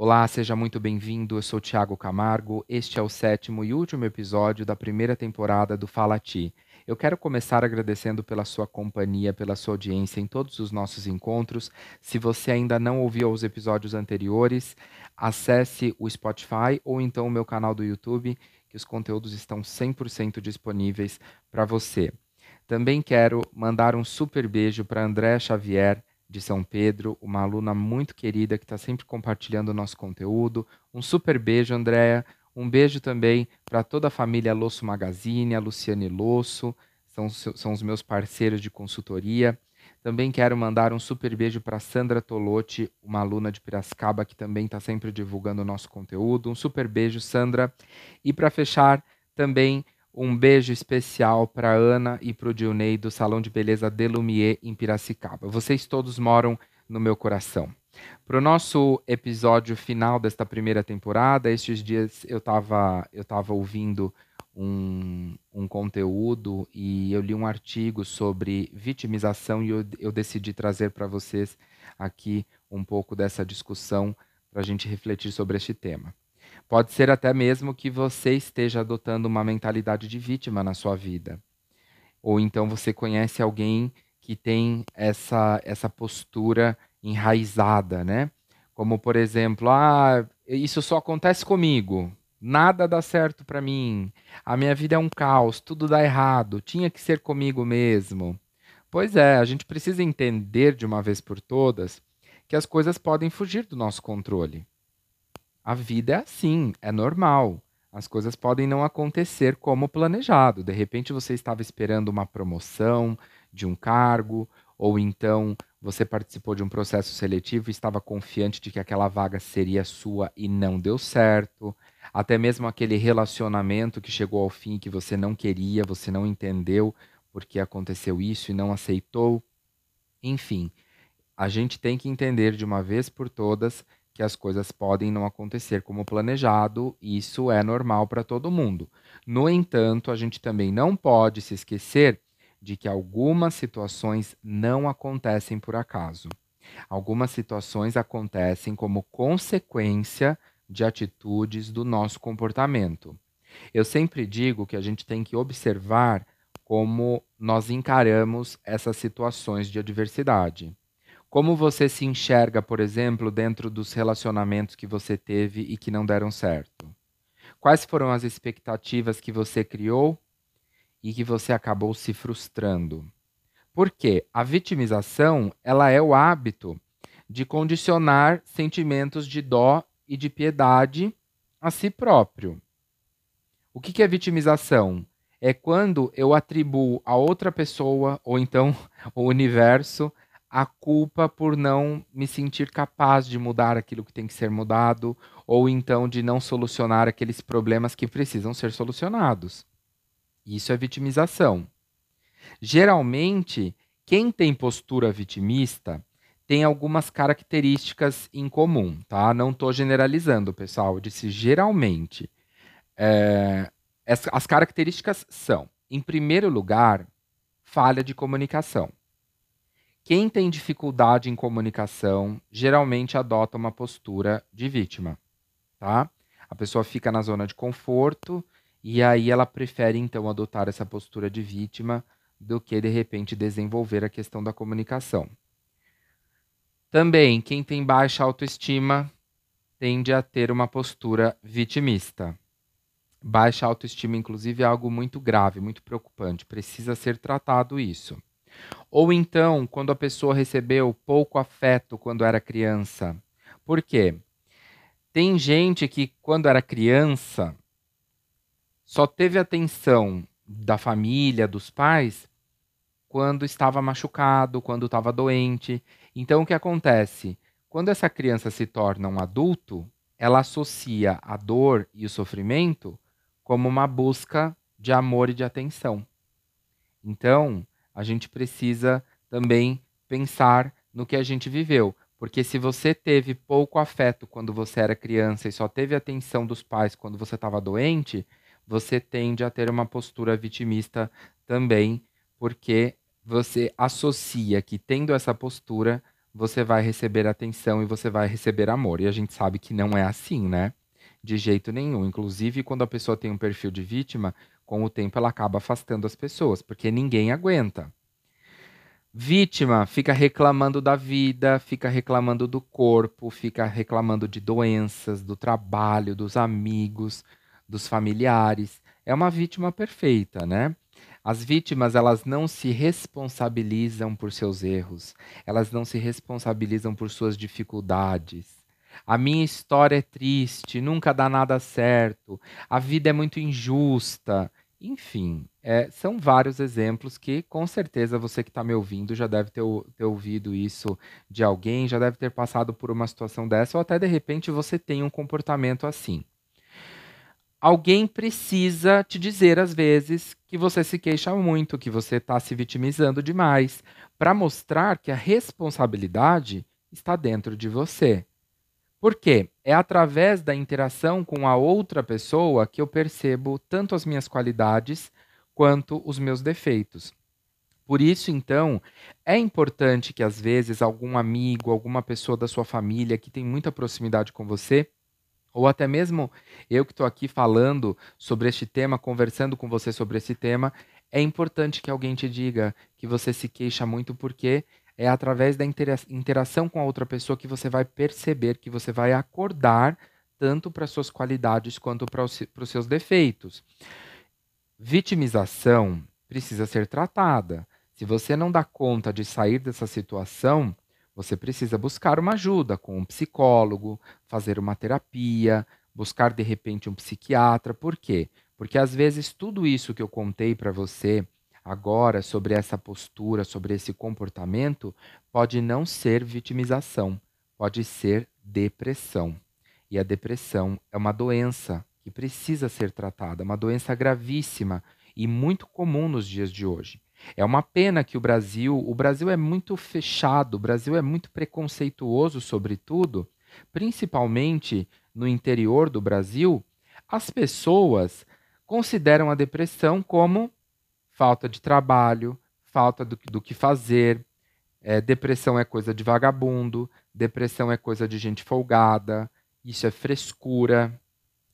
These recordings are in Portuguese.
Olá, seja muito bem-vindo. Eu sou Tiago Camargo. Este é o sétimo e último episódio da primeira temporada do Fala Ti. Eu quero começar agradecendo pela sua companhia, pela sua audiência em todos os nossos encontros. Se você ainda não ouviu os episódios anteriores, acesse o Spotify ou então o meu canal do YouTube, que os conteúdos estão 100% disponíveis para você. Também quero mandar um super beijo para André Xavier, de São Pedro, uma aluna muito querida que está sempre compartilhando o nosso conteúdo. Um super beijo, Andréa. Um beijo também para toda a família Losso Magazine, a Luciane Losso, são, são os meus parceiros de consultoria. Também quero mandar um super beijo para Sandra Tolotti, uma aluna de Piracicaba que também está sempre divulgando o nosso conteúdo. Um super beijo, Sandra. E para fechar, também um beijo especial para Ana e para o Dionei do Salão de Beleza Delumier em Piracicaba. Vocês todos moram no meu coração. Para o nosso episódio final desta primeira temporada, estes dias eu estava eu tava ouvindo um, um conteúdo e eu li um artigo sobre vitimização e eu, eu decidi trazer para vocês aqui um pouco dessa discussão para a gente refletir sobre este tema. Pode ser até mesmo que você esteja adotando uma mentalidade de vítima na sua vida. Ou então você conhece alguém que tem essa, essa postura enraizada, né? Como, por exemplo, ah, isso só acontece comigo. Nada dá certo para mim. A minha vida é um caos, tudo dá errado. Tinha que ser comigo mesmo. Pois é, a gente precisa entender de uma vez por todas que as coisas podem fugir do nosso controle. A vida é assim, é normal. As coisas podem não acontecer como planejado. De repente você estava esperando uma promoção de um cargo, ou então você participou de um processo seletivo e estava confiante de que aquela vaga seria sua e não deu certo. Até mesmo aquele relacionamento que chegou ao fim que você não queria, você não entendeu porque aconteceu isso e não aceitou. Enfim, a gente tem que entender de uma vez por todas que as coisas podem não acontecer como planejado, isso é normal para todo mundo. No entanto, a gente também não pode se esquecer de que algumas situações não acontecem por acaso. Algumas situações acontecem como consequência de atitudes do nosso comportamento. Eu sempre digo que a gente tem que observar como nós encaramos essas situações de adversidade. Como você se enxerga, por exemplo, dentro dos relacionamentos que você teve e que não deram certo? Quais foram as expectativas que você criou e que você acabou se frustrando? Porque a vitimização, ela é o hábito de condicionar sentimentos de dó e de piedade a si próprio. O que é vitimização? É quando eu atribuo a outra pessoa, ou então o universo, a culpa por não me sentir capaz de mudar aquilo que tem que ser mudado, ou então de não solucionar aqueles problemas que precisam ser solucionados. Isso é vitimização. Geralmente, quem tem postura vitimista tem algumas características em comum, tá? Não estou generalizando, pessoal. Eu disse geralmente. É, as características são, em primeiro lugar, falha de comunicação. Quem tem dificuldade em comunicação geralmente adota uma postura de vítima, tá? A pessoa fica na zona de conforto e aí ela prefere então adotar essa postura de vítima do que de repente desenvolver a questão da comunicação. Também, quem tem baixa autoestima tende a ter uma postura vitimista. Baixa autoestima, inclusive, é algo muito grave, muito preocupante. Precisa ser tratado isso. Ou então, quando a pessoa recebeu pouco afeto quando era criança. Por quê? Tem gente que, quando era criança, só teve atenção da família, dos pais, quando estava machucado, quando estava doente. Então, o que acontece? Quando essa criança se torna um adulto, ela associa a dor e o sofrimento como uma busca de amor e de atenção. Então, a gente precisa também pensar no que a gente viveu. Porque se você teve pouco afeto quando você era criança e só teve atenção dos pais quando você estava doente, você tende a ter uma postura vitimista também, porque você associa que tendo essa postura, você vai receber atenção e você vai receber amor. E a gente sabe que não é assim, né? De jeito nenhum. Inclusive, quando a pessoa tem um perfil de vítima, com o tempo ela acaba afastando as pessoas, porque ninguém aguenta. Vítima fica reclamando da vida, fica reclamando do corpo, fica reclamando de doenças, do trabalho, dos amigos, dos familiares. É uma vítima perfeita, né? As vítimas, elas não se responsabilizam por seus erros, elas não se responsabilizam por suas dificuldades. A minha história é triste, nunca dá nada certo, a vida é muito injusta. Enfim, é, são vários exemplos que, com certeza, você que está me ouvindo já deve ter, ter, ouvido isso de alguém, já deve ter passado por uma situação dessa, ou até de repente você tem um comportamento assim. Alguém precisa te dizer, às vezes, que você se queixa muito, que você está se vitimizando demais, para mostrar que a responsabilidade está dentro de você. Por quê? É através da interação com a outra pessoa que eu percebo tanto as minhas qualidades quanto os meus defeitos. Por isso, então, é importante que às vezes algum amigo, alguma pessoa da sua família que tem muita proximidade com você, ou até mesmo eu que estou aqui falando sobre este tema, conversando com você sobre esse tema, é importante que alguém te diga que você se queixa muito porque é através da interação com a outra pessoa que você vai perceber, que você vai acordar tanto para suas qualidades quanto para os, para os seus defeitos. Vitimização precisa ser tratada. Se você não dá conta de sair dessa situação, você precisa buscar uma ajuda com um psicólogo, fazer uma terapia, buscar de repente um psiquiatra. Por quê? Porque às vezes tudo isso que eu contei para você agora sobre essa postura, sobre esse comportamento, pode não ser vitimização, pode ser depressão. E a depressão é uma doença que precisa ser tratada, uma doença gravíssima e muito comum nos dias de hoje. É uma pena que o Brasil, o Brasil é muito fechado, o Brasil é muito preconceituoso sobre tudo, principalmente no interior do Brasil, as pessoas consideram a depressão como falta de trabalho, falta do, do que fazer. É, depressão é coisa de vagabundo, depressão é coisa de gente folgada, isso é frescura.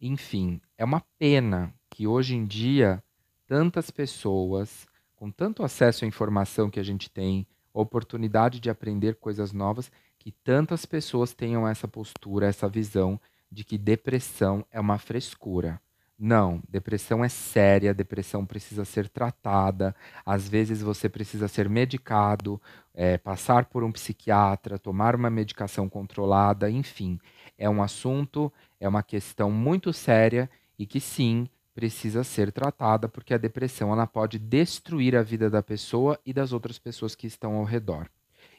Enfim, é uma pena que hoje em dia tantas pessoas, com tanto acesso à informação que a gente tem, oportunidade de aprender coisas novas, que tantas pessoas tenham essa postura, essa visão de que depressão é uma frescura. Não, depressão é séria, depressão precisa ser tratada. Às vezes você precisa ser medicado, é, passar por um psiquiatra, tomar uma medicação controlada, enfim. É um assunto, é uma questão muito séria e que sim precisa ser tratada, porque a depressão ela pode destruir a vida da pessoa e das outras pessoas que estão ao redor.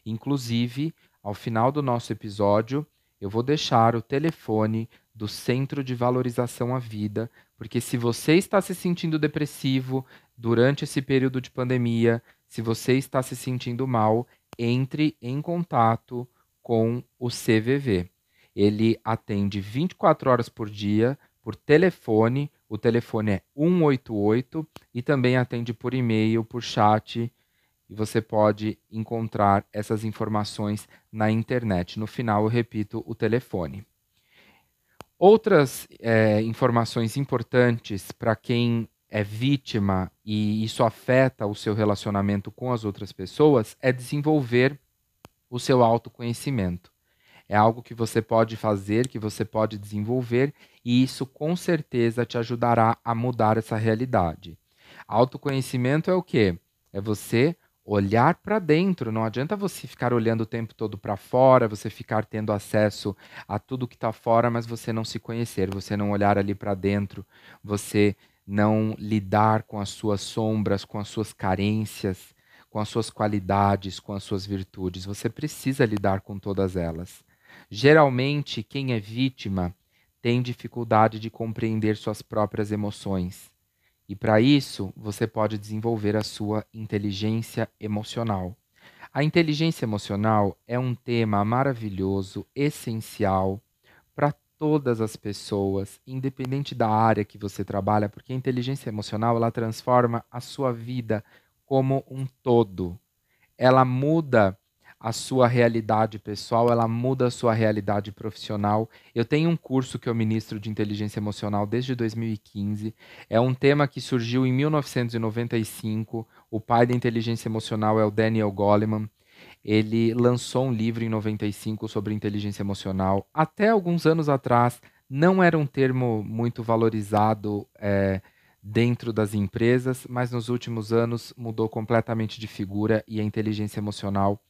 Inclusive, ao final do nosso episódio, eu vou deixar o telefone do Centro de Valorização à Vida, porque se você está se sentindo depressivo durante esse período de pandemia, se você está se sentindo mal, entre em contato com o CVV. Ele atende 24 horas por dia por telefone, o telefone é 188 e também atende por e-mail, por chat, e você pode encontrar essas informações na internet. No final, eu repito o telefone. Outras é, informações importantes para quem é vítima e isso afeta o seu relacionamento com as outras pessoas é desenvolver o seu autoconhecimento. É algo que você pode fazer, que você pode desenvolver, e isso com certeza te ajudará a mudar essa realidade. Autoconhecimento é o quê? É você olhar para dentro. Não adianta você ficar olhando o tempo todo para fora, você ficar tendo acesso a tudo que está fora, mas você não se conhecer, você não olhar ali para dentro, você não lidar com as suas sombras, com as suas carências, com as suas qualidades, com as suas virtudes. Você precisa lidar com todas elas. Geralmente, quem é vítima tem dificuldade de compreender suas próprias emoções e para isso, você pode desenvolver a sua inteligência emocional. A inteligência emocional é um tema maravilhoso, essencial para todas as pessoas, independente da área que você trabalha, porque a inteligência emocional ela transforma a sua vida como um todo. Ela muda a sua realidade pessoal, ela muda a sua realidade profissional. Eu tenho um curso que eu ministro de inteligência emocional desde 2015. É um tema que surgiu em 1995. O pai da inteligência emocional é o Daniel Goleman. Ele lançou um livro em 95 sobre inteligência emocional. Até alguns anos atrás, não era um termo muito valorizado. É, dentro das empresas, mas nos últimos anos mudou completamente de figura e a inteligência emocional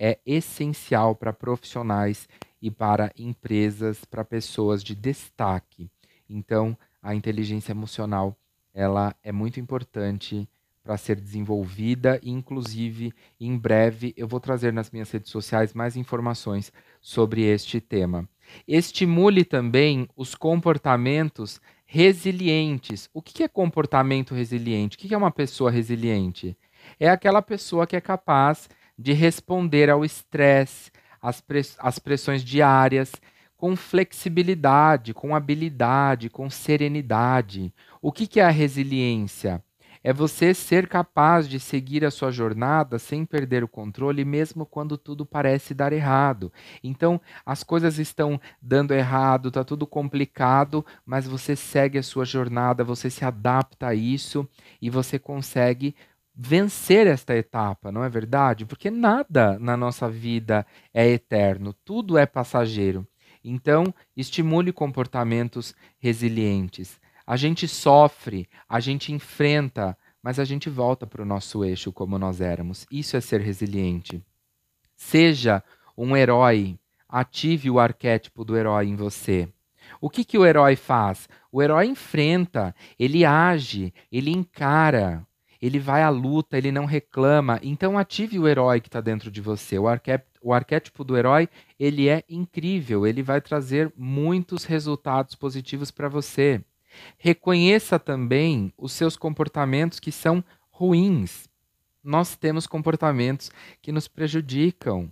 é essencial para profissionais e para empresas, para pessoas de destaque. Então, a inteligência emocional, ela é muito importante para ser desenvolvida e inclusive em breve eu vou trazer nas minhas redes sociais mais informações sobre este tema. Estimule também os comportamentos resilientes. O que é comportamento resiliente? O que é uma pessoa resiliente? É aquela pessoa que é capaz de responder ao estresse, às, às pressões diárias, com flexibilidade, com habilidade, com serenidade. O que é a resiliência? É você ser capaz de seguir a sua jornada sem perder o controle, mesmo quando tudo parece dar errado. Então, as coisas estão dando errado, está tudo complicado, mas você segue a sua jornada, você se adapta a isso e você consegue vencer esta etapa, não é verdade? Porque nada na nossa vida é eterno, tudo é passageiro. Então, estimule comportamentos resilientes. A gente sofre, a gente enfrenta, mas a gente volta para o nosso eixo como nós éramos. Isso é ser resiliente. Seja um herói, ative o arquétipo do herói em você. O que, que o herói faz? O herói enfrenta, ele age, ele encara, ele vai à luta, ele não reclama. Então ative o herói que está dentro de você. O, arqué o arquétipo do herói, ele é incrível, ele vai trazer muitos resultados positivos para você. Reconheça também os seus comportamentos que são ruins. Nós temos comportamentos que nos prejudicam.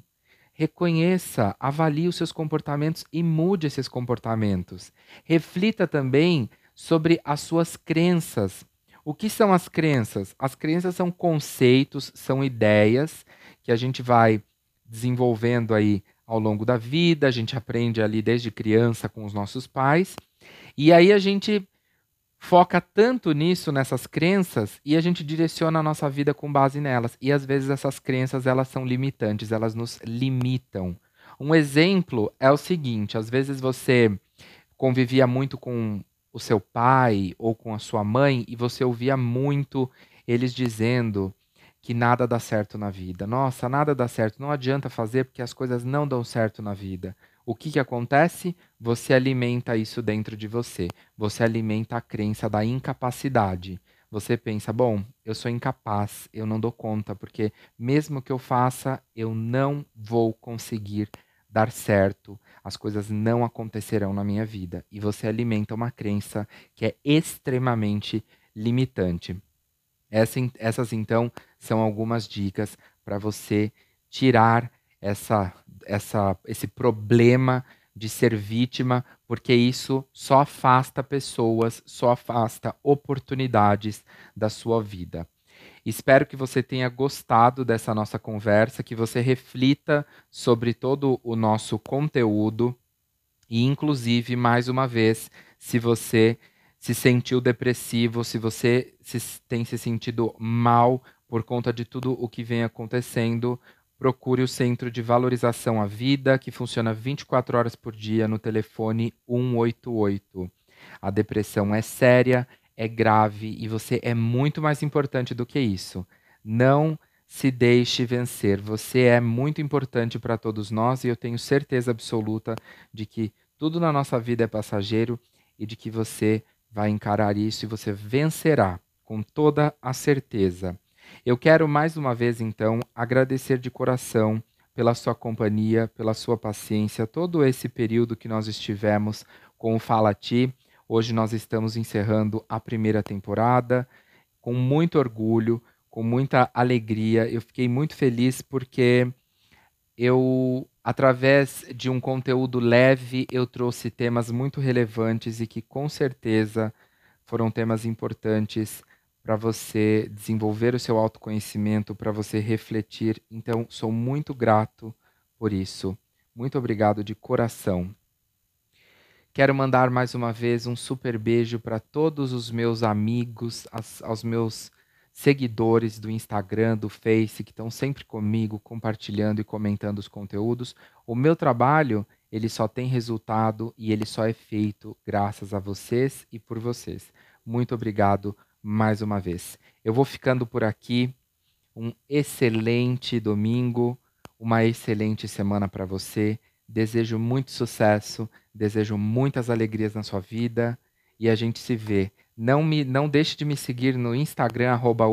Reconheça, avalie os seus comportamentos e mude esses comportamentos. Reflita também sobre as suas crenças. O que são as crenças? As crenças são conceitos, são ideias que a gente vai desenvolvendo aí ao longo da vida, a gente aprende ali desde criança com os nossos pais e aí a gente foca tanto nisso, nessas crenças, e a gente direciona a nossa vida com base nelas. E às vezes essas crenças elas são limitantes, elas nos limitam. Um exemplo é o seguinte: às vezes você convivia muito com o seu pai ou com a sua mãe e você ouvia muito eles dizendo que nada dá certo na vida. Nossa, nada dá certo, não adianta fazer porque as coisas não dão certo na vida. O que, que acontece? Você alimenta isso dentro de você. Você alimenta a crença da incapacidade. Você pensa, bom, eu sou incapaz, eu não dou conta, porque mesmo que eu faça, eu não vou conseguir dar certo, as coisas não acontecerão na minha vida. E você alimenta uma crença que é extremamente limitante. Essa, essas, então, são algumas dicas para você tirar essa, essa, esse problema de ser vítima, porque isso só afasta pessoas, só afasta oportunidades da sua vida. Espero que você tenha gostado dessa nossa conversa, que você reflita sobre todo o nosso conteúdo e, inclusive, mais uma vez, se você se sentiu depressivo, se você se, tem se sentido mal por conta de tudo o que vem acontecendo, procure o Centro de Valorização à Vida, que funciona 24 horas por dia no telefone 188. A depressão é séria, é grave e você é muito mais importante do que isso. Não se deixe vencer. Você é muito importante para todos nós e eu tenho certeza absoluta de que tudo na nossa vida é passageiro e de que você vai encarar isso e você vencerá com toda a certeza. Eu quero mais uma vez, então, agradecer de coração pela sua companhia, pela sua paciência, todo esse período que nós estivemos com o Fala Ti. Hoje nós estamos encerrando a primeira temporada com muito orgulho, com muita alegria. Eu fiquei muito feliz porque eu, através de um conteúdo leve, eu trouxe temas muito relevantes e que com certeza foram temas importantes para você desenvolver o seu autoconhecimento, para você refletir. Então, sou muito grato por isso. Muito obrigado de coração. Quero mandar mais uma vez um super beijo para todos os meus amigos, as, aos meus seguidores do Instagram, do Face, que estão sempre comigo, compartilhando e comentando os conteúdos. O meu trabalho, ele só tem resultado e ele só é feito graças a vocês e por vocês. Muito obrigado mais uma vez. Eu vou ficando por aqui. Um excelente domingo, uma excelente semana para você. Desejo muito sucesso, desejo muitas alegrias na sua vida e a gente se vê. Não, me, não deixe de me seguir no Instagram, arroba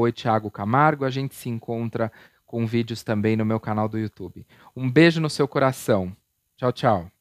Camargo. A gente se encontra com vídeos também no meu canal do YouTube. Um beijo no seu coração. Tchau, tchau.